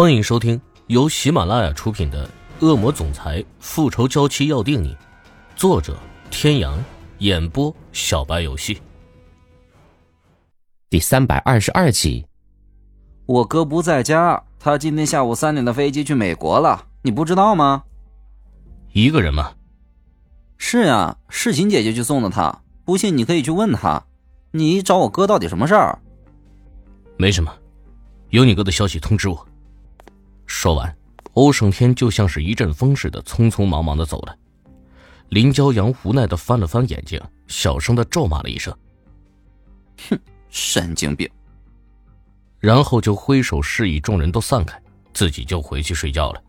欢迎收听由喜马拉雅出品的《恶魔总裁复仇娇妻要定你》，作者：天阳，演播：小白游戏。第三百二十二集。我哥不在家，他今天下午三点的飞机去美国了，你不知道吗？一个人吗？是呀，世琴姐姐去送的他。不信你可以去问他。你找我哥到底什么事儿？没什么，有你哥的消息通知我。说完，欧胜天就像是一阵风似的，匆匆忙忙的走了。林骄阳无奈的翻了翻眼睛，小声的咒骂了一声：“哼，神经病。”然后就挥手示意众人都散开，自己就回去睡觉了。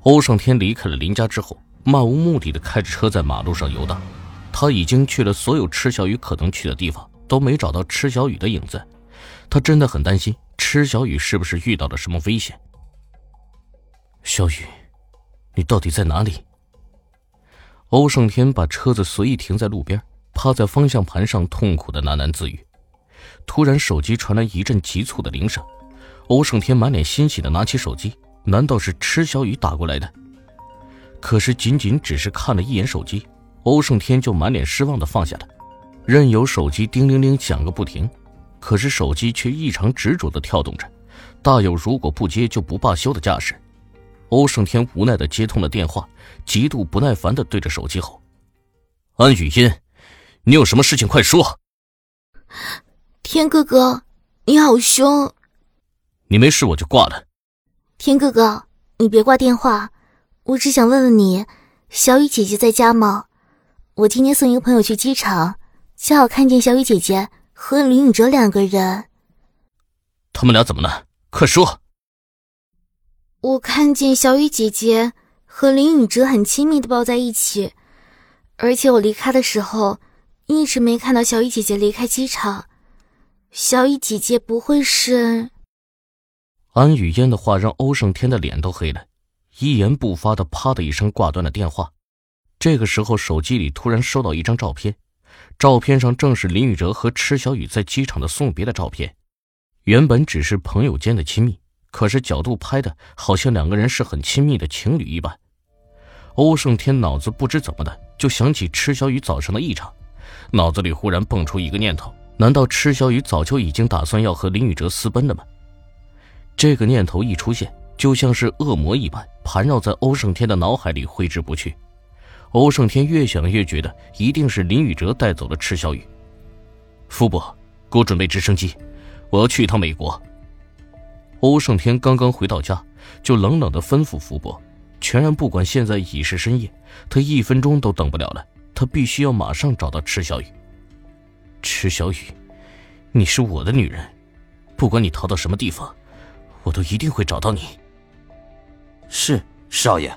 欧胜天离开了林家之后，漫无目的的开着车在马路上游荡。他已经去了所有池小雨可能去的地方，都没找到池小雨的影子。他真的很担心池小雨是不是遇到了什么危险。小雨，你到底在哪里？欧胜天把车子随意停在路边，趴在方向盘上，痛苦的喃喃自语。突然，手机传来一阵急促的铃声。欧胜天满脸欣喜的拿起手机，难道是池小雨打过来的？可是，仅仅只是看了一眼手机，欧胜天就满脸失望的放下了，任由手机叮铃铃响个不停。可是，手机却异常执着的跳动着，大有如果不接就不罢休的架势。欧胜天无奈的接通了电话，极度不耐烦的对着手机吼：“安雨音，你有什么事情快说！”天哥哥，你好凶！你没事我就挂了。天哥哥，你别挂电话，我只想问问你，小雨姐姐在家吗？我今天送一个朋友去机场，恰好看见小雨姐姐和林宇哲两个人。他们俩怎么了？快说！我看见小雨姐姐和林宇哲很亲密的抱在一起，而且我离开的时候一直没看到小雨姐姐离开机场。小雨姐姐不会是……安雨嫣的话让欧胜天的脸都黑了，一言不发的啪的一声挂断了电话。这个时候，手机里突然收到一张照片，照片上正是林宇哲和池小雨在机场的送别的照片。原本只是朋友间的亲密。可是角度拍的好像两个人是很亲密的情侣一般。欧胜天脑子不知怎么的就想起池小雨早上的异常，脑子里忽然蹦出一个念头：难道池小雨早就已经打算要和林宇哲私奔了吗？这个念头一出现，就像是恶魔一般盘绕在欧胜天的脑海里挥之不去。欧胜天越想越觉得一定是林宇哲带走了池小雨。福伯，给我准备直升机，我要去一趟美国。欧胜天刚刚回到家，就冷冷的吩咐福伯，全然不管现在已是深夜，他一分钟都等不了了，他必须要马上找到池小雨。池小雨，你是我的女人，不管你逃到什么地方，我都一定会找到你。是少爷。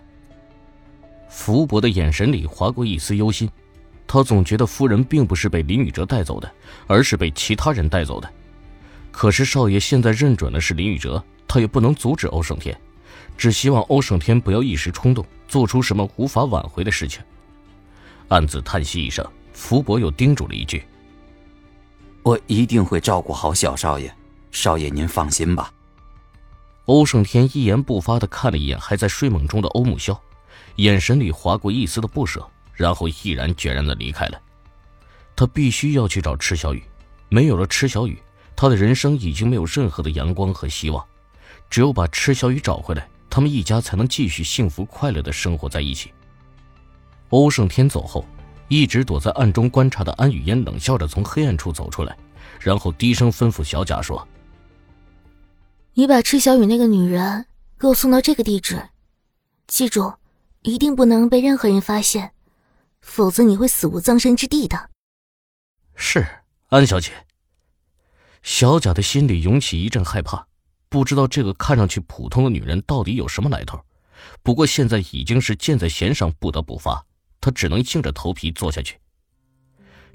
福伯的眼神里划过一丝忧心，他总觉得夫人并不是被林宇哲带走的，而是被其他人带走的。可是少爷现在认准的是林宇哲，他也不能阻止欧胜天，只希望欧胜天不要一时冲动，做出什么无法挽回的事情。暗自叹息一声，福伯又叮嘱了一句：“我一定会照顾好小少爷，少爷您放心吧。”欧胜天一言不发的看了一眼还在睡梦中的欧木萧，眼神里划过一丝的不舍，然后毅然决然的离开了。他必须要去找池小雨，没有了池小雨。他的人生已经没有任何的阳光和希望，只有把池小雨找回来，他们一家才能继续幸福快乐的生活在一起。欧胜天走后，一直躲在暗中观察的安雨嫣冷笑着从黑暗处走出来，然后低声吩咐小贾说：“你把池小雨那个女人给我送到这个地址，记住，一定不能被任何人发现，否则你会死无葬身之地的。”是，安小姐。小贾的心里涌起一阵害怕，不知道这个看上去普通的女人到底有什么来头。不过现在已经是箭在弦上，不得不发，他只能硬着头皮坐下去。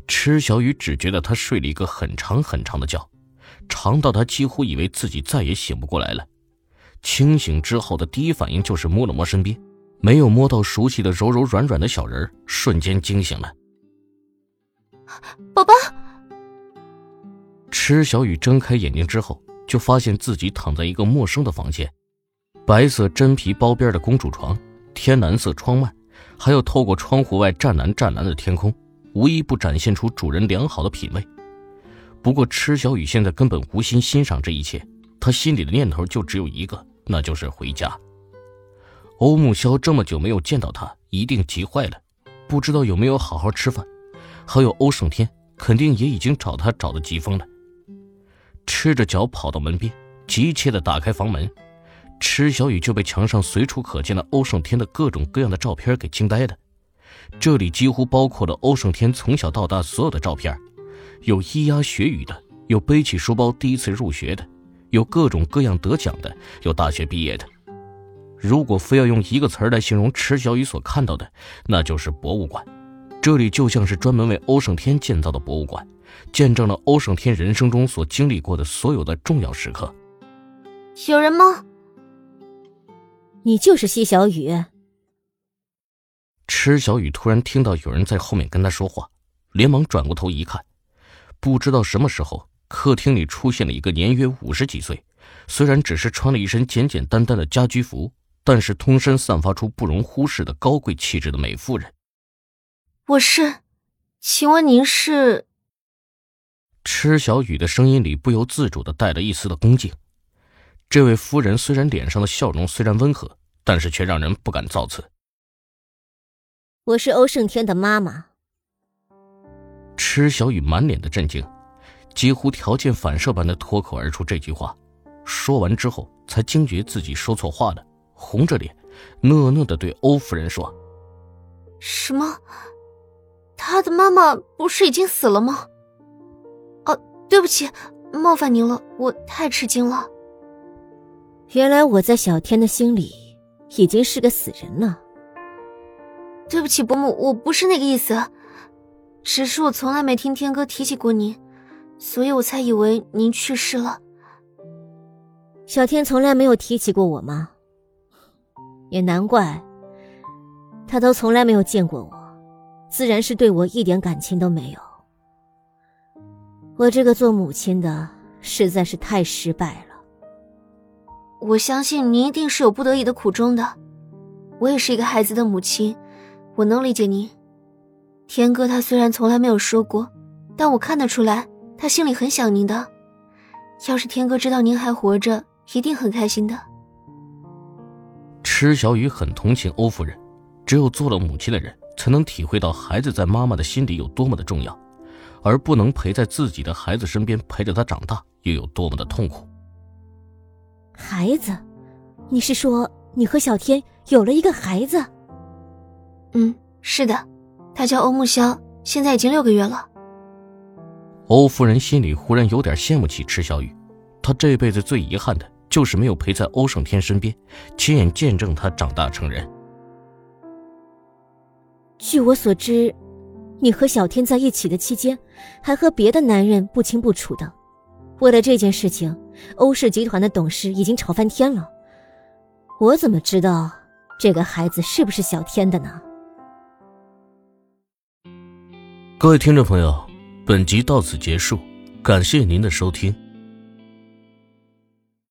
池小雨只觉得他睡了一个很长很长的觉，长到他几乎以为自己再也醒不过来了。清醒之后的第一反应就是摸了摸身边，没有摸到熟悉的柔柔软软的小人瞬间惊醒了。宝宝。池小雨睁开眼睛之后，就发现自己躺在一个陌生的房间，白色真皮包边的公主床，天蓝色窗幔，还有透过窗户外湛蓝湛蓝的天空，无一不展现出主人良好的品味。不过，池小雨现在根本无心欣赏这一切，他心里的念头就只有一个，那就是回家。欧木萧这么久没有见到他，一定急坏了，不知道有没有好好吃饭。还有欧胜天，肯定也已经找他找的急疯了。赤着脚跑到门边，急切的打开房门，池小雨就被墙上随处可见的欧胜天的各种各样的照片给惊呆了。这里几乎包括了欧胜天从小到大所有的照片。有咿呀学语的，有背起书包第一次入学的，有各种各样得奖的，有大学毕业的。如果非要用一个词来形容池小雨所看到的，那就是博物馆。这里就像是专门为欧胜天建造的博物馆，见证了欧胜天人生中所经历过的所有的重要时刻。有人吗？你就是西小雨。池小雨突然听到有人在后面跟他说话，连忙转过头一看。不知道什么时候，客厅里出现了一个年约五十几岁，虽然只是穿了一身简简单单的家居服，但是通身散发出不容忽视的高贵气质的美妇人。我是，请问您是？池小雨的声音里不由自主的带了一丝的恭敬。这位夫人虽然脸上的笑容虽然温和，但是却让人不敢造次。我是欧胜天的妈妈。池小雨满脸的震惊，几乎条件反射般的脱口而出这句话。说完之后，才惊觉自己说错话了，红着脸，讷讷的对欧夫人说：“什么？他的妈妈不是已经死了吗？”“哦，对不起，冒犯您了，我太吃惊了。”原来我在小天的心里已经是个死人了。对不起，伯母，我不是那个意思。只是我从来没听天哥提起过您，所以我才以为您去世了。小天从来没有提起过我吗？也难怪，他都从来没有见过我，自然是对我一点感情都没有。我这个做母亲的实在是太失败了。我相信您一定是有不得已的苦衷的，我也是一个孩子的母亲，我能理解您。天哥他虽然从来没有说过，但我看得出来，他心里很想您的。要是天哥知道您还活着，一定很开心的。池小雨很同情欧夫人，只有做了母亲的人，才能体会到孩子在妈妈的心里有多么的重要，而不能陪在自己的孩子身边陪着他长大，又有多么的痛苦。孩子，你是说你和小天有了一个孩子？嗯，是的。他叫欧木萧，现在已经六个月了。欧夫人心里忽然有点羡慕起池小雨，她这辈子最遗憾的就是没有陪在欧胜天身边，亲眼见证他长大成人。据我所知，你和小天在一起的期间，还和别的男人不清不楚的。为了这件事情，欧氏集团的董事已经吵翻天了。我怎么知道这个孩子是不是小天的呢？各位听众朋友，本集到此结束，感谢您的收听。